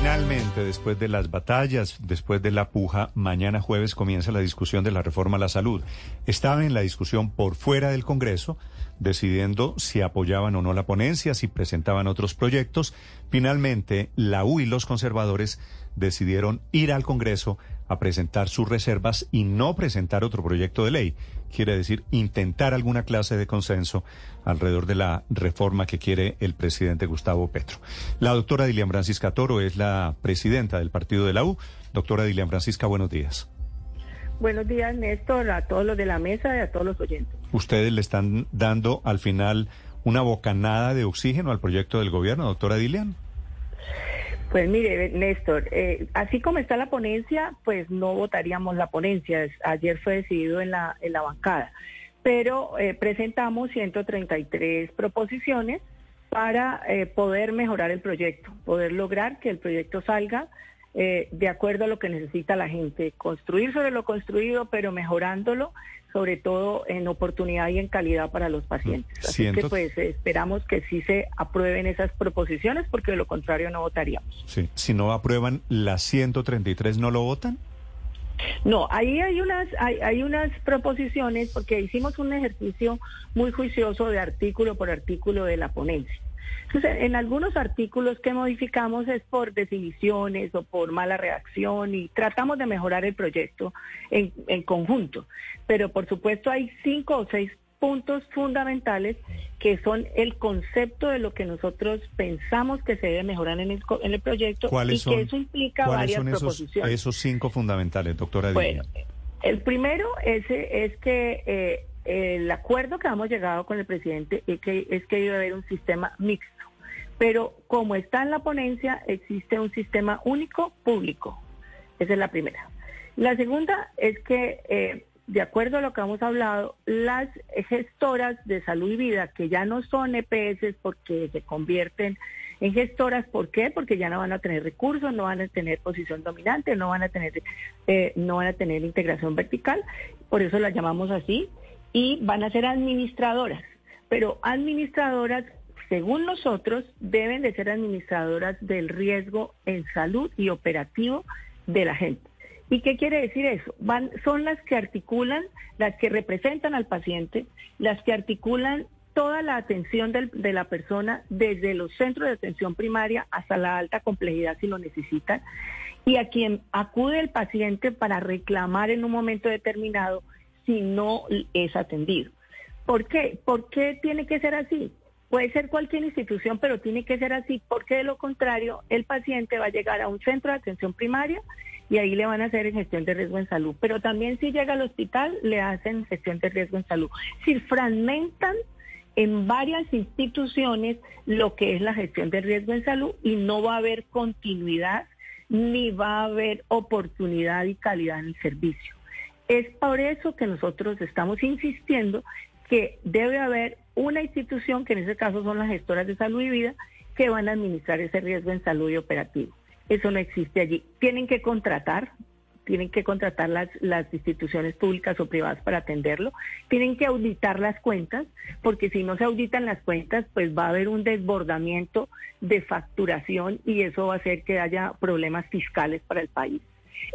Finalmente, después de las batallas, después de la puja, mañana jueves comienza la discusión de la reforma a la salud. Estaba en la discusión por fuera del Congreso, decidiendo si apoyaban o no la ponencia, si presentaban otros proyectos. Finalmente, la U y los conservadores decidieron ir al Congreso a presentar sus reservas y no presentar otro proyecto de ley. Quiere decir, intentar alguna clase de consenso alrededor de la reforma que quiere el presidente Gustavo Petro. La doctora Dilian Francisca Toro es la presidenta del partido de la U. Doctora Dilian Francisca, buenos días. Buenos días, Néstor, a todos los de la mesa y a todos los oyentes. Ustedes le están dando al final una bocanada de oxígeno al proyecto del gobierno, doctora Dilian. Pues mire, Néstor, eh, así como está la ponencia, pues no votaríamos la ponencia. Ayer fue decidido en la, en la bancada, pero eh, presentamos 133 proposiciones para eh, poder mejorar el proyecto, poder lograr que el proyecto salga de acuerdo a lo que necesita la gente, construir sobre lo construido, pero mejorándolo sobre todo en oportunidad y en calidad para los pacientes. Así que pues esperamos que sí se aprueben esas proposiciones porque de lo contrario no votaríamos. Sí. Si no aprueban las 133, ¿no lo votan? No, ahí hay unas hay, hay unas proposiciones porque hicimos un ejercicio muy juicioso de artículo por artículo de la ponencia. Entonces, en algunos artículos que modificamos es por definiciones o por mala reacción y tratamos de mejorar el proyecto en, en conjunto. Pero por supuesto hay cinco o seis puntos fundamentales que son el concepto de lo que nosotros pensamos que se debe mejorar en el, en el proyecto y que eso implica varias son esos, proposiciones. Esos cinco fundamentales, doctora Bueno, el primero es, es que eh, el acuerdo que hemos llegado con el presidente es que, es que debe haber un sistema mixto. Pero como está en la ponencia, existe un sistema único público. Esa es la primera. La segunda es que, eh, de acuerdo a lo que hemos hablado, las gestoras de salud y vida, que ya no son EPS porque se convierten en gestoras, ¿por qué? Porque ya no van a tener recursos, no van a tener posición dominante, no van a tener, eh, no van a tener integración vertical, por eso las llamamos así, y van a ser administradoras, pero administradoras según nosotros, deben de ser administradoras del riesgo en salud y operativo de la gente. ¿Y qué quiere decir eso? Van, son las que articulan, las que representan al paciente, las que articulan toda la atención de la persona desde los centros de atención primaria hasta la alta complejidad si lo necesitan, y a quien acude el paciente para reclamar en un momento determinado si no es atendido. ¿Por qué? ¿Por qué tiene que ser así? Puede ser cualquier institución, pero tiene que ser así, porque de lo contrario, el paciente va a llegar a un centro de atención primaria y ahí le van a hacer gestión de riesgo en salud. Pero también si llega al hospital, le hacen gestión de riesgo en salud. Si fragmentan en varias instituciones lo que es la gestión de riesgo en salud y no va a haber continuidad ni va a haber oportunidad y calidad en el servicio. Es por eso que nosotros estamos insistiendo que debe haber una institución, que en ese caso son las gestoras de salud y vida, que van a administrar ese riesgo en salud y operativo. Eso no existe allí. Tienen que contratar, tienen que contratar las, las instituciones públicas o privadas para atenderlo, tienen que auditar las cuentas, porque si no se auditan las cuentas, pues va a haber un desbordamiento de facturación y eso va a hacer que haya problemas fiscales para el país.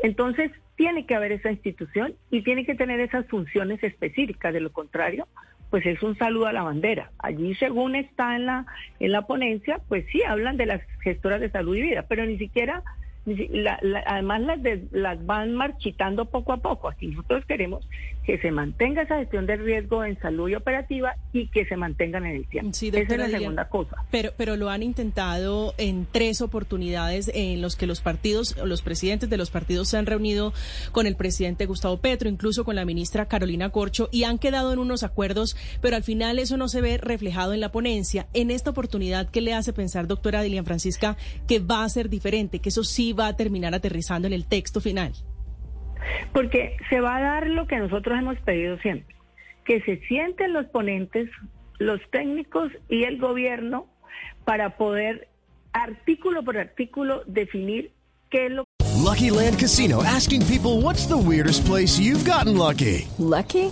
Entonces, tiene que haber esa institución y tiene que tener esas funciones específicas, de lo contrario, pues es un saludo a la bandera. Allí, según está en la, en la ponencia, pues sí hablan de las gestoras de salud y vida, pero ni siquiera la- la- además las, de- las van marchitando poco a poco. Aquí nosotros queremos que se mantenga esa gestión de riesgo en salud y operativa y que se mantengan en el tiempo. Sí, esa es la segunda cosa. Pero, pero lo han intentado en tres oportunidades en los que los partidos, los presidentes de los partidos se han reunido con el presidente Gustavo Petro, incluso con la ministra Carolina Corcho, y han quedado en unos acuerdos, pero al final eso no se ve reflejado en la ponencia. En esta oportunidad, ¿qué le hace pensar, doctora Dilian Francisca, que va a ser diferente, que eso sí va a terminar aterrizando en el texto final? Porque se va a dar lo que nosotros hemos pedido siempre, que se sienten los ponentes, los técnicos y el gobierno para poder artículo por artículo definir qué es lo Lucky Land Casino asking people what's the weirdest place you've gotten lucky? Lucky?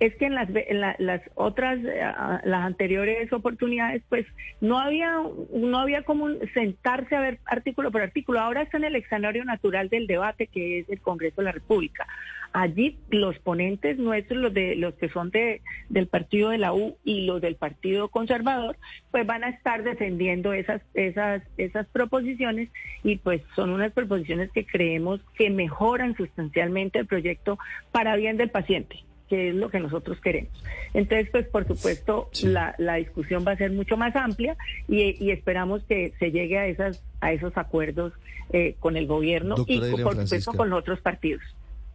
Es que en las, en la- las otras, eh, las anteriores oportunidades, pues no había, no había como sentarse a ver artículo por artículo. Ahora está en el escenario natural del debate que es el Congreso de la República. Allí los ponentes nuestros, los de los que son de del partido de la U y los del Partido Conservador, pues van a estar defendiendo esas esas esas proposiciones y pues son unas proposiciones que creemos que mejoran sustancialmente el proyecto para bien del paciente que es lo que nosotros queremos. Entonces, pues por supuesto, la, la discusión va a ser mucho más amplia y, y esperamos que se llegue a esas a esos acuerdos eh, con el gobierno y Doctora por supuesto con los otros partidos.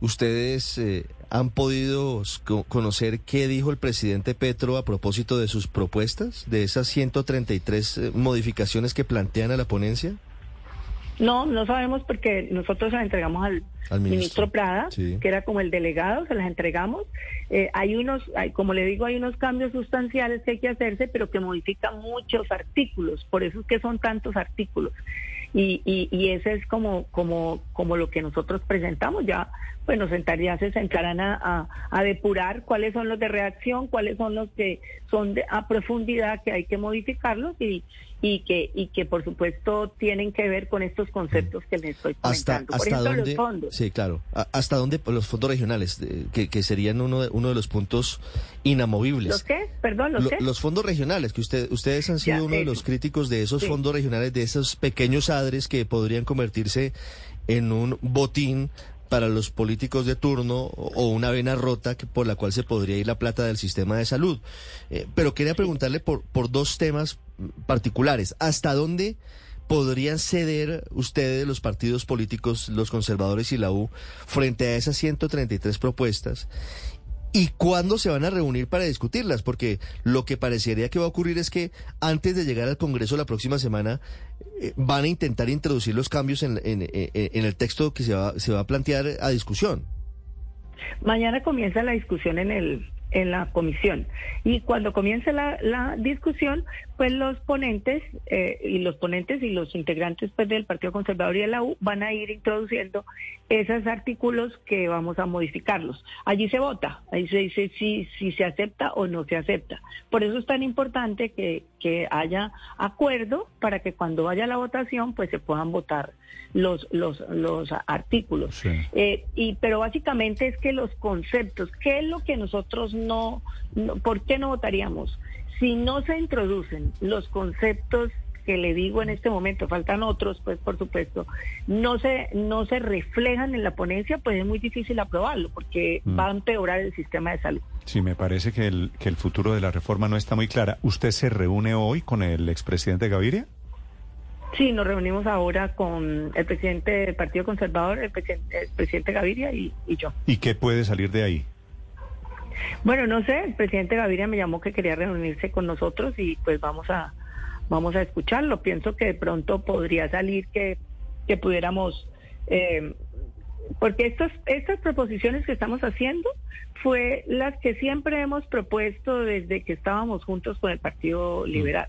¿Ustedes eh, han podido co- conocer qué dijo el presidente Petro a propósito de sus propuestas, de esas 133 eh, modificaciones que plantean a la ponencia? No, no sabemos porque nosotros se las entregamos al, Al ministro. ministro, Prada, Sí. que era como el delegado, se las entregamos. Eh, hay unos, hay, como le digo, hay unos cambios sustanciales que hay que hacerse, pero que modifican muchos artículos, por eso es que son tantos artículos. Y, y, y ese es como, como, como lo que nosotros presentamos. Ya, pues nos sentaría, se sentarán a, a, a depurar cuáles son los de reacción, cuáles son los que son de, a profundidad que hay que modificarlos y, y que, y que por supuesto tienen que ver con estos conceptos que les estoy ¿Hasta, comentando. por hasta ejemplo, dónde? los fondos. Sí, claro. ¿Hasta dónde los fondos regionales, que, que serían uno de, uno de los puntos inamovibles? ¿Los qué? Perdón, ¿los Lo- qué? los fondos regionales, que usted, ustedes han sido Ya, uno de los críticos de esos Sí. fondos regionales, de esos pequeños adres que podrían convertirse en un botín para los políticos de turno o una vena rota que, por la cual se podría ir la plata del sistema de salud. Eh, pero quería preguntarle por, por dos temas particulares. ¿Hasta dónde podrían ceder ustedes, los partidos políticos, los conservadores y la U, frente a esas 133 propuestas? ¿Y cuándo se van a reunir para discutirlas? Porque lo que parecería que va a ocurrir es que antes de llegar al Congreso la próxima semana eh, van a intentar introducir los cambios en, en- el texto que se va, se va a plantear a discusión. Mañana comienza la discusión en el en la comisión. Y cuando comience la, la discusión pues los ponentes eh, y los ponentes y los integrantes pues del Partido Conservador y de la U van a ir introduciendo esos artículos que vamos a modificarlos. Allí se vota ahí se dice si si se acepta o no se acepta. Por eso es tan importante que que haya acuerdo para que cuando vaya la votación pues se puedan votar los los los artículos. Sí. eh, y pero básicamente es que los conceptos, ¿qué es lo que nosotros no, no- por qué no votaríamos? Si no se introducen los conceptos que le digo en este momento, faltan otros, pues por supuesto, no se no se reflejan en la ponencia, pues es muy difícil aprobarlo porque Mm. va a empeorar el sistema de salud. Sí, me parece que el, que el futuro de la reforma no está muy clara. ¿Usted se reúne hoy con el expresidente Gaviria? Sí, nos reunimos ahora con el presidente del Partido Conservador, el presidente, el presidente Gaviria y, y yo. ¿Y qué puede salir de ahí? Bueno, no sé, el presidente Gaviria me llamó que quería reunirse con nosotros y pues vamos a vamos a escucharlo. Pienso que de pronto podría salir que, que pudiéramos, eh, porque estos, estas proposiciones que estamos haciendo fue las que siempre hemos propuesto desde que estábamos juntos con el Partido Liberal.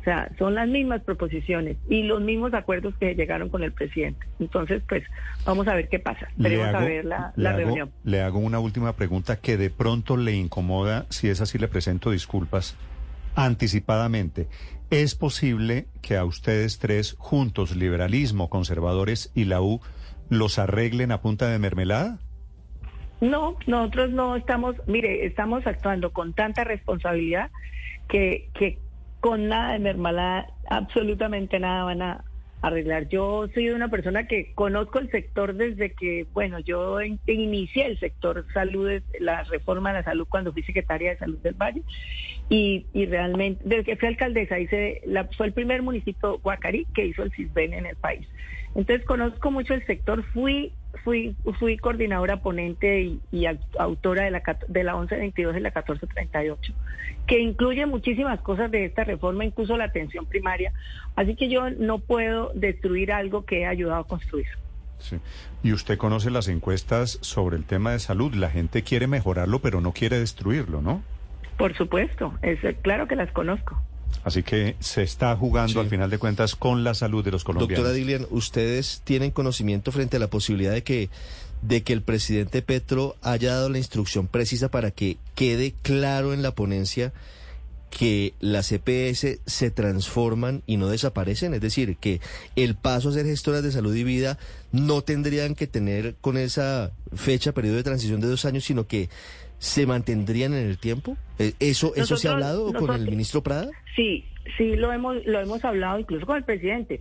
O sea, son las mismas proposiciones y los mismos acuerdos que llegaron con el presidente. Entonces, pues vamos a ver qué pasa. Esperemos a ver la, le la hago- reunión. Le hago una última pregunta que de pronto le incomoda. Si es así, le presento disculpas anticipadamente. ¿Es posible que a ustedes tres, juntos, liberalismo, conservadores y la U, los arreglen a punta de mermelada? No, nosotros no estamos, mire, estamos actuando con tanta responsabilidad que, que con nada de mermelada, absolutamente nada van a arreglar. Yo soy una persona que conozco el sector desde que, bueno, yo in- inicié el sector salud, la reforma de la salud cuando fui secretaria de salud del Valle y, y realmente, desde que fui alcaldesa, hice la, fue el primer municipio Guacarí que hizo el CISBEN en el país. Entonces conozco mucho el sector, fui fui fui coordinadora ponente y, y au- autora de la de la 1122 y la 1438, que incluye muchísimas cosas de esta reforma, incluso la atención primaria. Así que yo no puedo destruir algo que he ayudado a construir. Sí. Y usted conoce las encuestas sobre el tema de salud. La gente quiere mejorarlo, pero no quiere destruirlo, ¿no? Por supuesto, es claro que las conozco. Así que se está jugando Sí. al final de cuentas con la salud de los colombianos. Doctora Dilian, ¿ustedes tienen conocimiento frente a la posibilidad de que, de que el presidente Petro haya dado la instrucción precisa para que quede claro en la ponencia que las EPS se transforman y no desaparecen? Es decir, que el paso a ser gestoras de salud y vida no tendrían que tener con esa fecha, periodo de transición de dos años, sino que se mantendrían en el tiempo. Eh, ¿Eso, eso se ha Nosotros- hablado con el ministro Prada? Sí, sí, lo hemos, lo hemos hablado incluso con el presidente.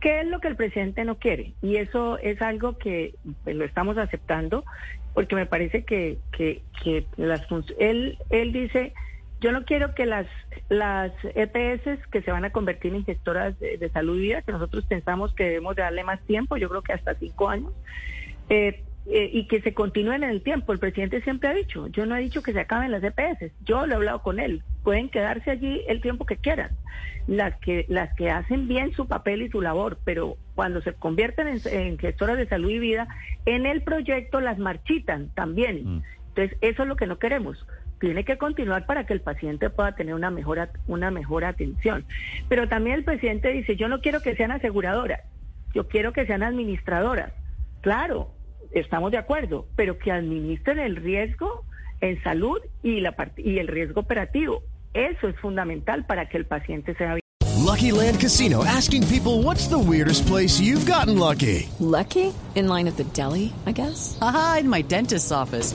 ¿Qué es lo que el presidente no quiere? Y eso es algo que pues, lo estamos aceptando porque me parece que, que, que las él, él dice, yo no quiero que las, las EPS que se van a convertir en gestoras de, de salud y vida, que nosotros pensamos que debemos de darle más tiempo, yo creo que hasta cinco años, eh, eh, y que se continúen en el tiempo. El presidente siempre ha dicho, yo no he dicho que se acaben las EPS, yo lo he hablado con él, pueden quedarse allí el tiempo que quieran, las que, las que hacen bien su papel y su labor, pero cuando se convierten en, en gestoras de salud y vida, en el proyecto las marchitan también. Entonces, eso es lo que no queremos. Tiene que continuar para que el paciente pueda tener una mejor, una mejor atención. Pero también el presidente dice, yo no quiero que sean aseguradoras, yo quiero que sean administradoras. Claro, estamos de acuerdo, pero que administren el riesgo en salud y, la y el riesgo operativo. Eso es fundamental para que el paciente sea bien. Lucky Land Casino asking people what's the weirdest place you've gotten lucky? Lucky? In line at the deli, I guess? Aha, in my dentist's office.